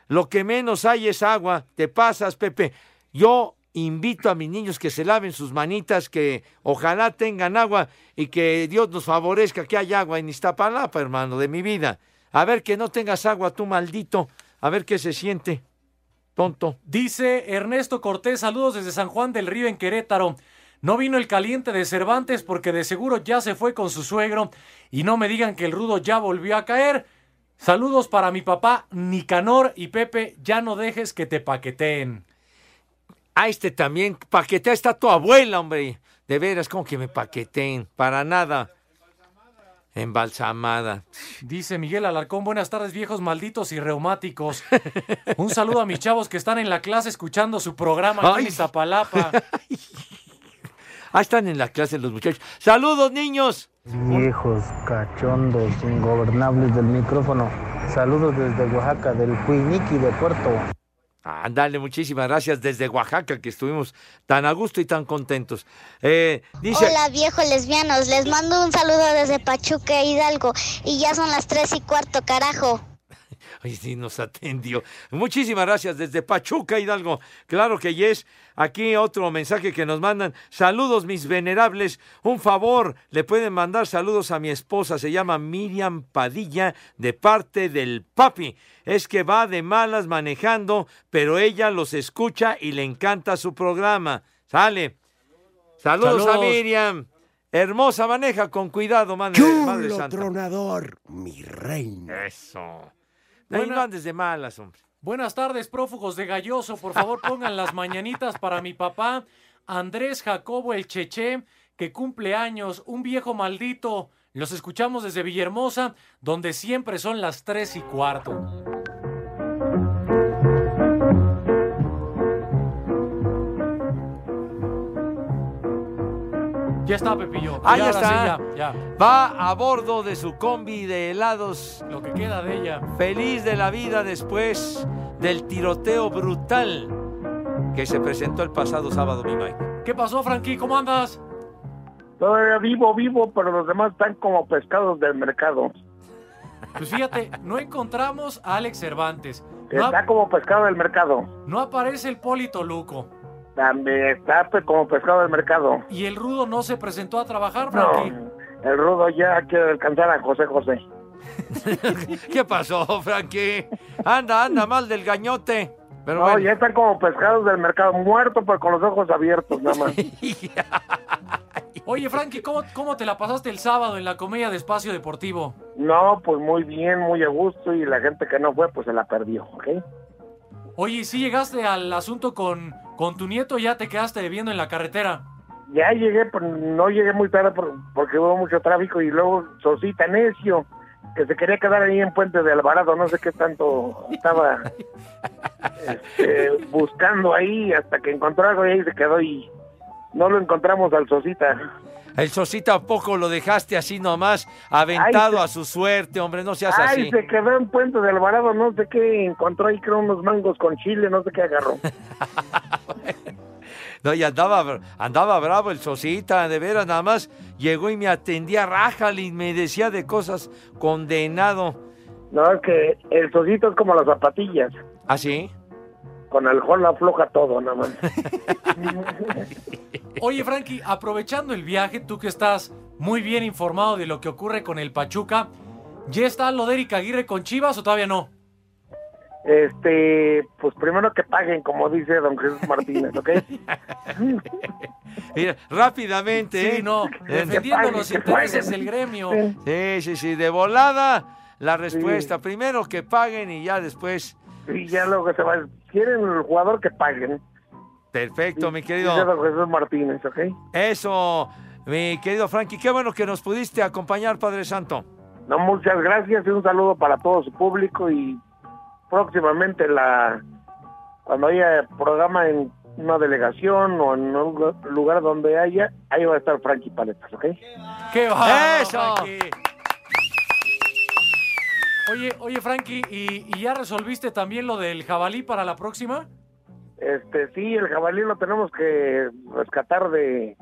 lo que menos hay es agua. Te pasas, Pepe. Yo invito a mis niños que se laven sus manitas, que ojalá tengan agua y que Dios nos favorezca que haya agua en Iztapalapa, hermano, de mi vida. A ver que no tengas agua, tú maldito. A ver qué se siente. Tonto. Dice Ernesto Cortés, saludos desde San Juan del Río en Querétaro. No vino el caliente de Cervantes porque de seguro ya se fue con su suegro y no me digan que el rudo ya volvió a caer. Saludos para mi papá Nicanor y Pepe, ya no dejes que te paqueteen. Ah, este también, paquetea está tu abuela, hombre. De veras, como que me paqueteen. Para nada. Embalsamada. Dice Miguel Alarcón, buenas tardes viejos malditos y reumáticos. Un saludo a mis chavos que están en la clase escuchando su programa aquí en. Iztapalapa. Ah, están en la clase los muchachos. ¡Saludos, niños! Viejos cachondos ingobernables del micrófono. Saludos desde Oaxaca, del Huiniqui de Puerto. Ándale, muchísimas gracias desde Oaxaca, que estuvimos tan a gusto y tan contentos. Eh, dice, Hola viejos lesbianos, les mando un saludo desde Pachuca, Hidalgo. Y ya son las tres y cuarto, carajo. Ay, sí, nos atendió. Muchísimas gracias desde Pachuca, Hidalgo. Claro que yes. Aquí otro mensaje que nos mandan. Saludos, mis venerables. Un favor, le pueden mandar saludos a mi esposa. Se llama Miriam Padilla, de parte del papi. Es que va de malas manejando, pero ella los escucha y le encanta su programa. Sale. Saludos, a. Miriam. Hermosa maneja con cuidado, madre, madre Chulo santa. tronador, mi reina. Eso. No, Buena- no andes de malas, hombre. Buenas tardes, prófugos de Galloso. Por favor, pongan las mañanitas para mi papá, Andrés Jacobo el Cheche, que cumple años, un viejo maldito. Los escuchamos desde Villahermosa, donde siempre son las tres y cuarto. Ya está, Pepillo. Ahí Ya, está. sí, ya, ya. Va a bordo de su combi de helados. Lo que queda de ella. Feliz de la vida después del tiroteo brutal que se presentó el pasado sábado, mi Mike. ¿Qué pasó, Frankie? ¿Cómo andas? Todavía vivo, vivo, pero los demás están como pescados del mercado. Pues fíjate, no encontramos a Alex Cervantes. No, Está como pescado del mercado. no aparece el Polito Luco. También está pues, como pescado del mercado. Y el Rudo no se presentó a trabajar, No, Frankie. el rudo ya quiere alcanzar a José José. ¿Qué pasó, Frankie? Anda, anda mal del gañote. Pero no, bueno. ya están como pescados del mercado, muerto pero con los ojos abiertos nada más. Oye, Frankie, ¿cómo, ¿cómo te la pasaste el sábado en la comedia de Espacio Deportivo? No, pues muy bien, muy a gusto y la gente que no fue pues se la perdió, ¿ok? Oye, ¿sí llegaste al asunto con, con tu nieto ya te quedaste bebiendo en la carretera? Ya llegué, no llegué muy tarde por- porque hubo mucho tráfico y luego Sosita necio, que se quería quedar ahí en Puente de Alvarado, no sé qué tanto estaba este, buscando ahí hasta que encontró algo y ahí se quedó y no lo encontramos al Sosita. El Sosita poco lo dejaste así nomás, aventado Ay, a su suerte, hombre, no seas Ay, así. se quedó en Puente de Alvarado, no sé qué, encontró ahí creo unos mangos con chile, no sé qué agarró. No, y andaba, andaba bravo el Sosita, de veras, nada más llegó y me atendía rájale y me decía de cosas condenado. No, es que el Sosito es como las zapatillas, ¿Ah, sí? con el jol afloja todo nada más. Oye, Frankie, aprovechando el viaje, tú que estás muy bien informado de lo que ocurre con el Pachuca, ¿ya está lo de Eric Aguirre con Chivas o todavía no? Este, pues primero que paguen, como dice don Jesús Martínez, ¿ok? Mira, rápidamente, Sí, ¿eh? no, defendiendo los intereses del gremio. Sí, sí, sí, de volada la respuesta. Primero que paguen y ya después. Y ya luego se va. Quieren el jugador que paguen. Perfecto, mi querido. don Jesús Martínez, ¿ok? Eso, mi querido Frankie, qué bueno que nos pudiste acompañar, Padre Santo. No, muchas gracias y un saludo para todo su público y próximamente la cuando haya programa en una delegación o en un lugar donde haya, ahí va a estar Frankie Paletas, ¿ok? ¡Qué va! ¡Eso! Oye, oye, Frankie, ¿y, y ya resolviste también lo del jabalí para la próxima? Este, sí, el jabalí lo tenemos que rescatar de,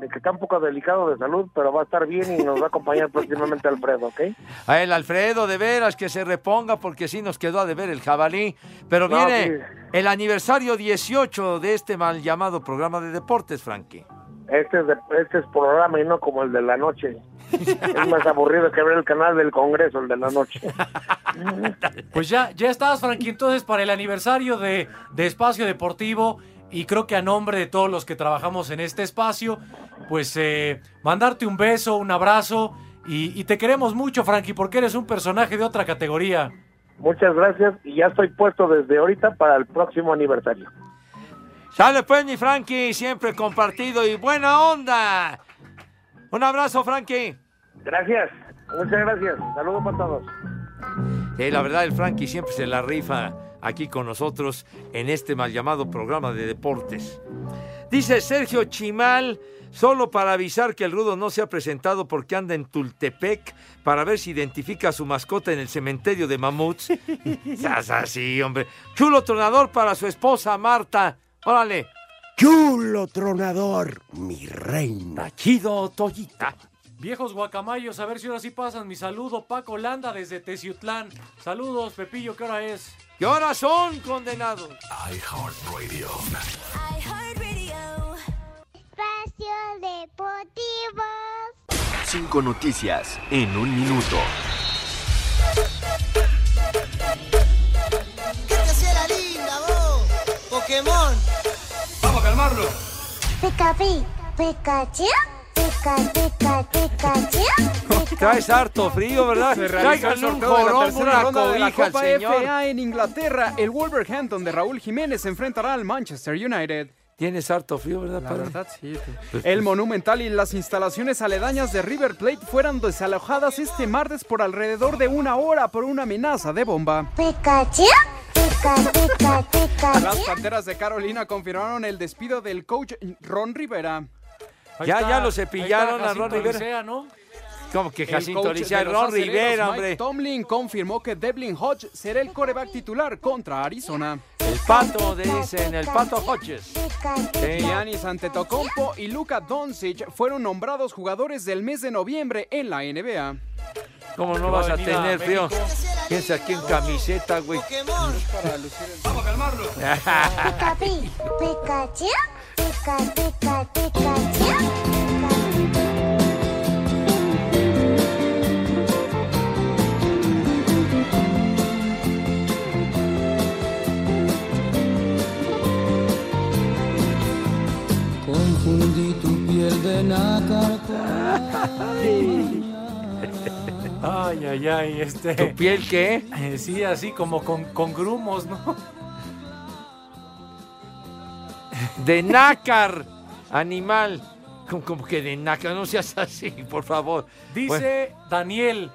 de que está un poco delicado de salud, pero va a estar bien y nos va a acompañar próximamente Alfredo, ¿ok? A el Alfredo, de veras, que se reponga porque sí nos quedó a deber el jabalí. Pero No, viene sí. el aniversario 18 de este mal llamado programa de deportes, Frankie. Este es, de- este es programa y no como el de la noche. es más aburrido que ver el canal del Congreso, el de la noche. Pues ya, ya estás, Frankie, entonces para el aniversario de, de Espacio Deportivo y creo que a nombre de todos los que trabajamos en este espacio, pues eh, mandarte un beso, un abrazo y, y te queremos mucho, Frankie, porque eres un personaje de otra categoría. Muchas gracias y ya estoy puesto desde ahorita para el próximo aniversario. Sale pues, mi Frankie, siempre compartido y buena onda. Un abrazo, Frankie. Gracias, muchas gracias. Saludos para todos. Eh, la verdad, el Frankie siempre se la rifa aquí con nosotros en este mal llamado programa de deportes. Dice Sergio Chimal, solo para avisar que el Rudo no se ha presentado porque anda en Tultepec para ver si identifica a su mascota en el cementerio de mamuts. Seas así, hombre. Chulo tronador para su esposa Marta. Órale. Chulo tronador, mi reina. Chido, Toyita. Viejos guacamayos, a ver si ahora sí pasan mi saludo. Paco Landa desde Teciutlán. Saludos, Pepillo, ¿qué hora es? ¿Qué horas son, condenados? iHeartRadio. Espacio Deportivo. Cinco noticias en un minuto. ¿Qué te hacía la linda, vos? Pokémon. Vamos a calmarlo. Pica, pi, Pikachu. Pica, pica, Pikachu. Traes harto frío, ¿verdad? Tráiganle un jorón, una ronda de la cobija al Copa señor. FA en Inglaterra. El Wolverhampton de Raúl Jiménez se enfrentará al Manchester United. Tienes harto frío, ¿verdad, La verdad, sí. Pues, El pues, Monumental y las instalaciones aledañas de River Plate fueron desalojadas este martes por alrededor de una hora por una amenaza de bomba. Pikachu. Pica, pica, Pikachu. Las Panteras de Carolina confirmaron el despido del coach Ron Rivera. Ya, ya lo cepillaron a Ron Rivera. ¿no? Como que El Jacinto coach Licea, de los Ron Rivera, Mike hombre. Tomlin confirmó que Devlin Hodge será el coreback titular contra Arizona. El pato, dicen, el pato Hodges. Giannis Antetokounmpo y Luka Doncic fueron nombrados jugadores del mes de noviembre en la NBA. ¿Cómo no vas a tener frío? Piensa aquí en camiseta, güey. Vamos a calmarlo. Pica, pi, Pikachu. Pica, pica, Pikachu. Confundí tu piel de nácar Ay, ay, ay, este. ¿Tu piel qué? Eh, sí, así como con, con grumos, ¿no? De nácar, animal. Como, como que de nácar, no seas así, por favor. Dice Daniel,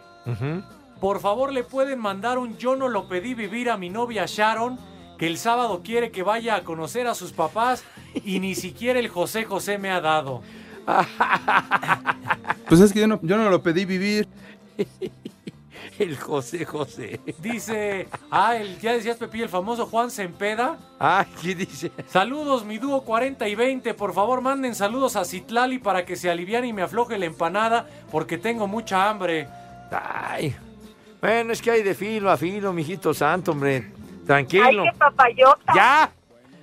por favor le pueden mandar un yo no lo pedí vivir a mi novia Sharon, que el sábado quiere que vaya a conocer a sus papás y ni siquiera el José José me ha dado. Pues es que yo no, yo no lo pedí vivir. El José José. Dice, ah, el, ya decías Pepillo, el famoso Juan Sempeda. Ah, ¿qué dice? Saludos, mi dúo 40 y 20. Por favor, manden saludos a Citlali para que se aliviane y me afloje la empanada porque tengo mucha hambre. Ay. Bueno, es que hay de filo a filo, mijito santo, hombre. Tranquilo. Ay, qué papayota. Ya,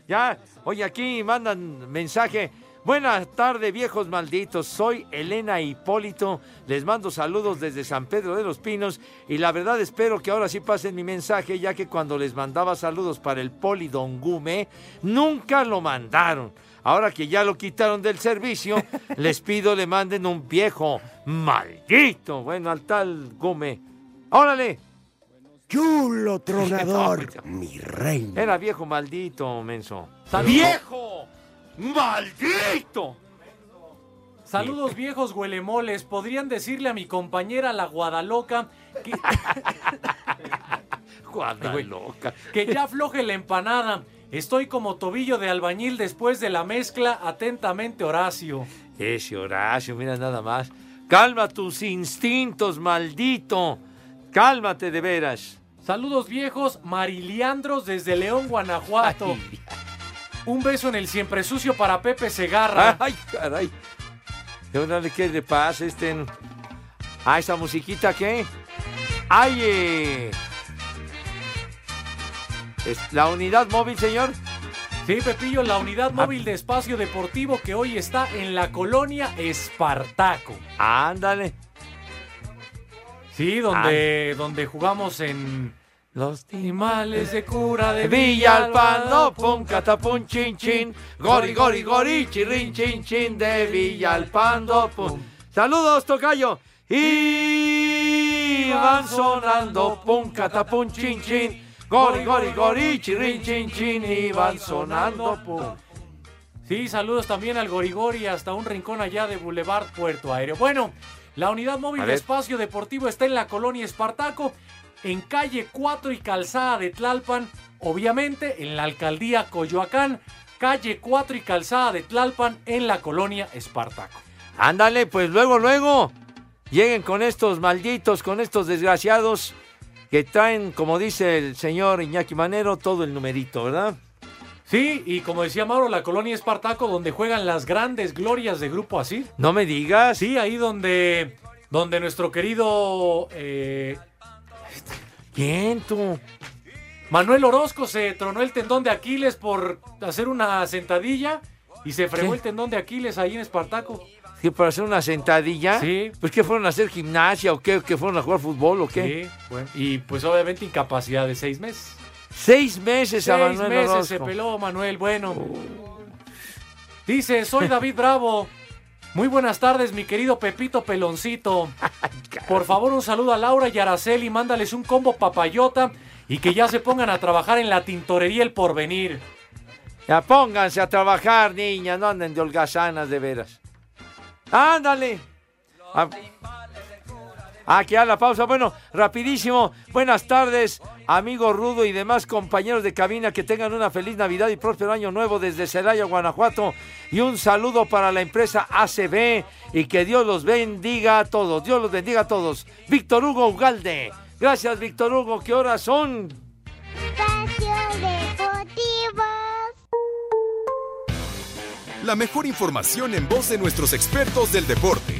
ya. Oye, aquí mandan mensaje. Buenas tardes, viejos malditos. Soy Elena Hipólito. Les mando saludos desde San Pedro de los Pinos. Y la verdad espero que ahora sí pasen mi mensaje, ya que cuando les mandaba saludos para el Poli Don Gume, nunca lo mandaron. Ahora que ya lo quitaron del servicio, les pido le manden un viejo maldito. Bueno, al tal Gume. ¡Órale! Chulo tronador, mi reina. Era viejo maldito, menso. Saludos. ¡Viejo! ¡Maldito! Saludos viejos huelemoles. ¿Podrían decirle a mi compañera la Guadaloca que, Guadaloca. que ya afloje la empanada? Estoy como tobillo de albañil después de la mezcla. Atentamente, Horacio. Ese Horacio, mira nada más. Calma tus instintos, maldito. Cálmate de veras. Saludos viejos, Mariliandros desde León, Guanajuato. Un beso en el siempre sucio para Pepe Segarra. Ay, caray. ¿qué le pasa este? Ah, esa musiquita, ¿qué? ¡Ay! eh. Es ¿La unidad móvil, señor? Sí, Pepillo, la unidad móvil de espacio deportivo que hoy está en la colonia Espartaco. Ándale. Sí, donde, donde jugamos en los animales de cura de Villalpando, pum, catapum, chin, chin. Gori, gori, gori, chirrin, chin, chin, de Villalpando, pum. Saludos, Tocayo. Y van sonando, pum, catapum, chin, chin. Gori, gori, gori, chirrin, chin, chin, y van sonando, pum. Sí, saludos también al Gorigori hasta un rincón allá de Boulevard Puerto Aéreo. Bueno, la unidad móvil de espacio deportivo está en la colonia Espartaco, en calle 4 y calzada de Tlalpan, obviamente en la alcaldía Coyoacán, calle 4 y calzada de Tlalpan en la colonia Espartaco. Ándale, pues luego, luego. Lleguen con estos malditos, con estos desgraciados que traen, como dice el señor Iñaki Manero, todo el numerito, ¿verdad? Sí, y como decía Mauro, la colonia Espartaco donde juegan las grandes glorias de Grupo Asir. No me digas. Sí, ahí donde, donde nuestro querido eh, ¿Quién tú? Manuel Orozco se tronó el tendón de Aquiles por hacer una sentadilla y se fregó ¿Qué? el tendón de Aquiles ahí en Espartaco. ¿Que para hacer una sentadilla? Sí. Pues que fueron a hacer gimnasia o qué, que fueron a jugar fútbol o qué. Sí, bueno, y pues obviamente incapacidad de seis meses. Seis meses a Seis Manuel meses Orozco. se peló Manuel, bueno. Dice, soy David Bravo. Muy buenas tardes, mi querido Pepito Peloncito. Por favor, un saludo a Laura y Araceli, mándales un combo papayota y que ya se pongan a trabajar en la tintorería El Porvenir. Ya pónganse a trabajar, niña, no anden de holgazanas de veras. Ándale. Aquí a la pausa. Bueno, rapidísimo. Buenas tardes, amigo Rudo y demás compañeros de cabina. Que tengan una feliz Navidad y próspero año nuevo desde Celaya, Guanajuato. Y un saludo para la empresa ACB. Y que Dios los bendiga a todos. Dios los bendiga a todos. Víctor Hugo Ugalde. Gracias, Víctor Hugo. ¿Qué horas son? La mejor información en voz de nuestros expertos del deporte.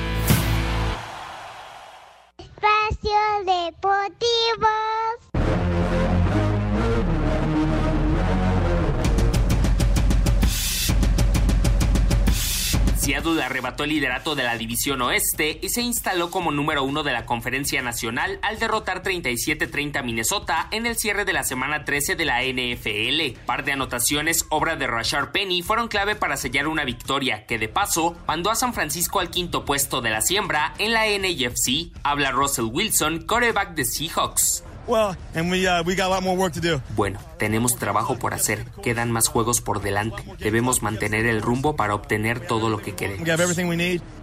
Espacio Deportivo. Seattle arrebató el liderato de la División Oeste y se instaló como número uno de la Conferencia Nacional al derrotar 37-30 a Minnesota en el cierre de la semana 13 de la NFL. Par de anotaciones, obra de Rashard Penny, fueron clave para sellar una victoria que, de paso, mandó a San Francisco al quinto puesto de la siembra en la NAFC. Habla Russell Wilson, quarterback de Seahawks. Well, and we we got a lot more work to do. Bueno, tenemos trabajo por hacer. Quedan más juegos por delante. Debemos mantener el rumbo para obtener todo lo que queremos.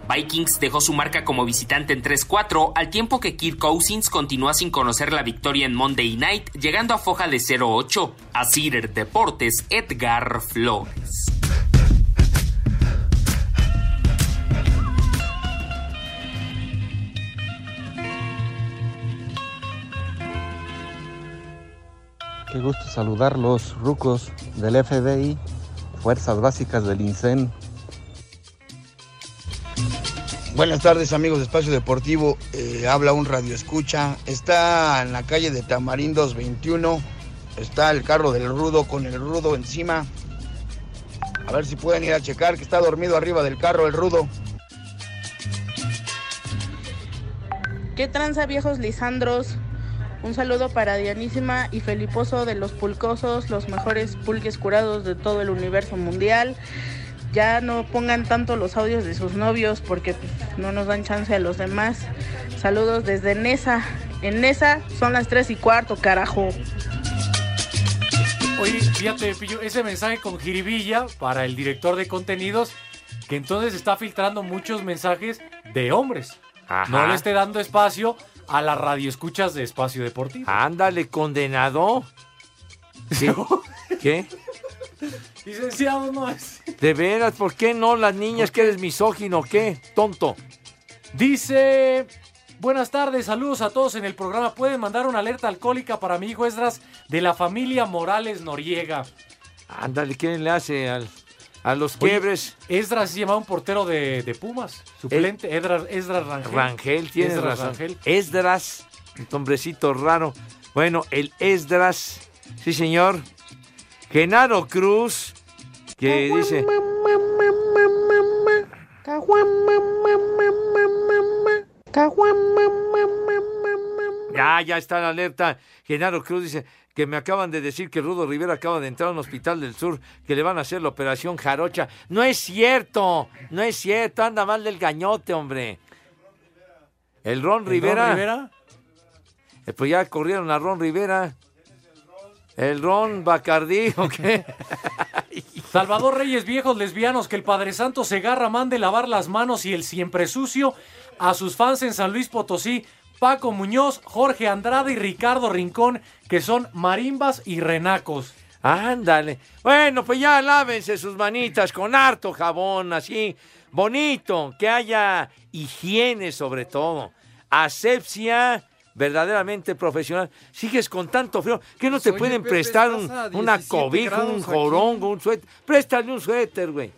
Vikings dejó su marca como visitante en 3-4, al tiempo que Kirk Cousins continúa sin conocer la victoria en Monday Night, llegando a foja de 0-8. A Cider Deportes, Edgar Flores. Qué gusto saludarlos, rucos del FBI, Fuerzas Básicas del INSEN. Buenas tardes amigos de Espacio Deportivo, Eh, habla un radio escucha, está en la calle de Tamarindos 21, está el carro del rudo con el rudo encima, a ver si pueden ir a checar que está dormido arriba del carro el rudo. ¿Qué tranza viejos lisandros? Un saludo para Dianísima y Feliposo de los Pulcosos, los mejores pulques curados de todo el universo mundial. Ya no pongan tanto los audios de sus novios porque no nos dan chance a los demás. Saludos desde Nesa. En Nesa son las 3 y cuarto, carajo. Oye, fíjate, Pillo, ese mensaje con jiribilla para el director de contenidos, que entonces está filtrando muchos mensajes de hombres. Ajá. No le esté dando espacio a las radioescuchas de Espacio Deportivo. Ándale, condenado. ¿Qué? ¿Qué? Licenciado, no es. De veras, ¿por qué no las niñas que eres misógino? ¿Qué? Tonto. Dice, buenas tardes, saludos a todos en el programa. ¿Pueden mandar una alerta alcohólica para mi hijo Esdras de la familia Morales Noriega? Ándale, ¿quién le hace al- a los Oye, quiebres? Esdras se llamaba un portero de, de Pumas, suplente, Esdras, Esdras Rangel. Rangel, tienes Esdras razón. Rangel. Esdras, un hombrecito raro. Bueno, el Esdras, sí señor. Genaro Cruz, que dice... Ya, ya está la alerta. Genaro Cruz dice que me acaban de decir que Rudo Rivera acaba de entrar a un hospital del sur, que le van a hacer la operación jarocha. No es cierto, no es cierto, anda mal del gañote, hombre. El Ron ¿El Rivera. Ron Rivera? Eh, pues ya corrieron a Ron Rivera. El Ron Bacardí, ¿o qué? Salvador Reyes, viejos lesbianos, que el Padre Santo Segarra mande lavar las manos y el siempre sucio a sus fans en San Luis Potosí, Paco Muñoz, Jorge Andrade y Ricardo Rincón, que son marimbas y renacos. Ándale. Bueno, pues ya lávense sus manitas con harto jabón, así, bonito, que haya higiene sobre todo, asepsia verdaderamente profesional. Sigues con tanto frío, que no te Oye, pueden Pepe, prestar un- una 17 cobija, un aquí. jorongo, un suéter. Préstale un suéter, güey.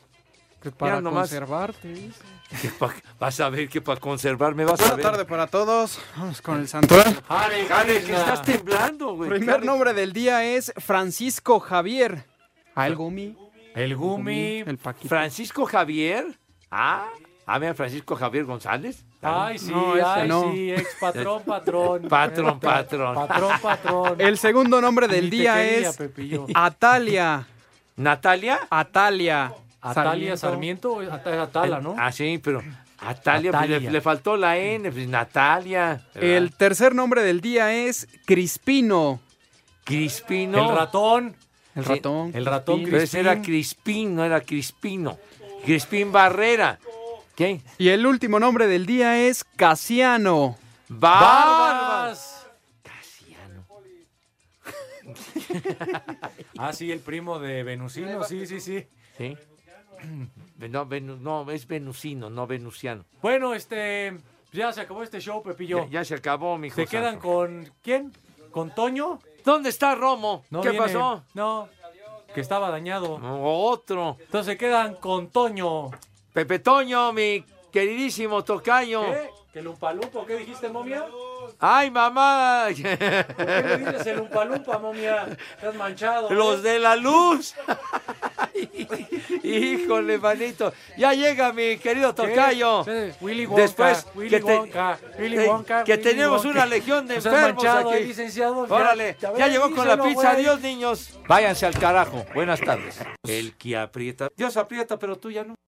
Para Ya nomás. conservarte. dice. Que pa- vas a ver que para conservarme vas a Buena ver. tarde para todos. Vamos con el santuario. Jale, jale, que estás temblando, güey. Primer Jale. nombre del día es Francisco Javier. Ah, el Gumi. El Gumi. El Paquito. Francisco Javier. Ah, a ver, Francisco Javier González. Ay, sí, No, ay, no. sí, ex patrón, patrón. Patrón, patrón. Patrón, patrón. El segundo nombre del día quería, es Pepillo. Atalia. ¿Natalia? Atalia. Atalia Sarmiento, At- Atala, ¿no? Ah, sí, pero Natalia, pues, le, Atalia. le faltó la N, pues Natalia. ¿verdad? El tercer nombre del día es Crispino. Crispino. El ratón. El Sí, ratón. El ratón Crispín. Pero ese era Crispín, no era Crispino. Crispín Barrera. ¿Qué? Y el último nombre del día es Casiano. Barbas. Ah, sí, el primo de Venusino, sí, sí, sí. Sí. No, no, es venusino, no venusiano. Bueno, este, ya se acabó este show, Pepillo. Ya, ya se acabó, mi hijo. ¿Se quedan con quién? ¿Con Toño? ¿Dónde está Romo? No ¿Qué viene. pasó? No, que estaba dañado. Otro. Entonces se quedan con Toño. Pepe Toño, mi queridísimo tocayo. ¿Qué? ¿Que Lumpalumpa? ¿Qué dijiste, momia? ¡Ay, mamá! ¿Por qué me dices el Lumpalumpa, momia? Estás manchado. ¿eh? Los de la luz. Híjole, manito. Ya llega mi querido tocayo. ¿Qué? Willy Wonka, Después Willy que, te- Wonka, Willy eh, Wonka, que Willy tenemos Wonka. una legión de seas enfermos manchado, aquí. licenciado. Órale, ya ya, llegó con la pizza. Adiós, niños. Váyanse al carajo. Buenas tardes. El que aprieta. Dios aprieta, pero tú ya no.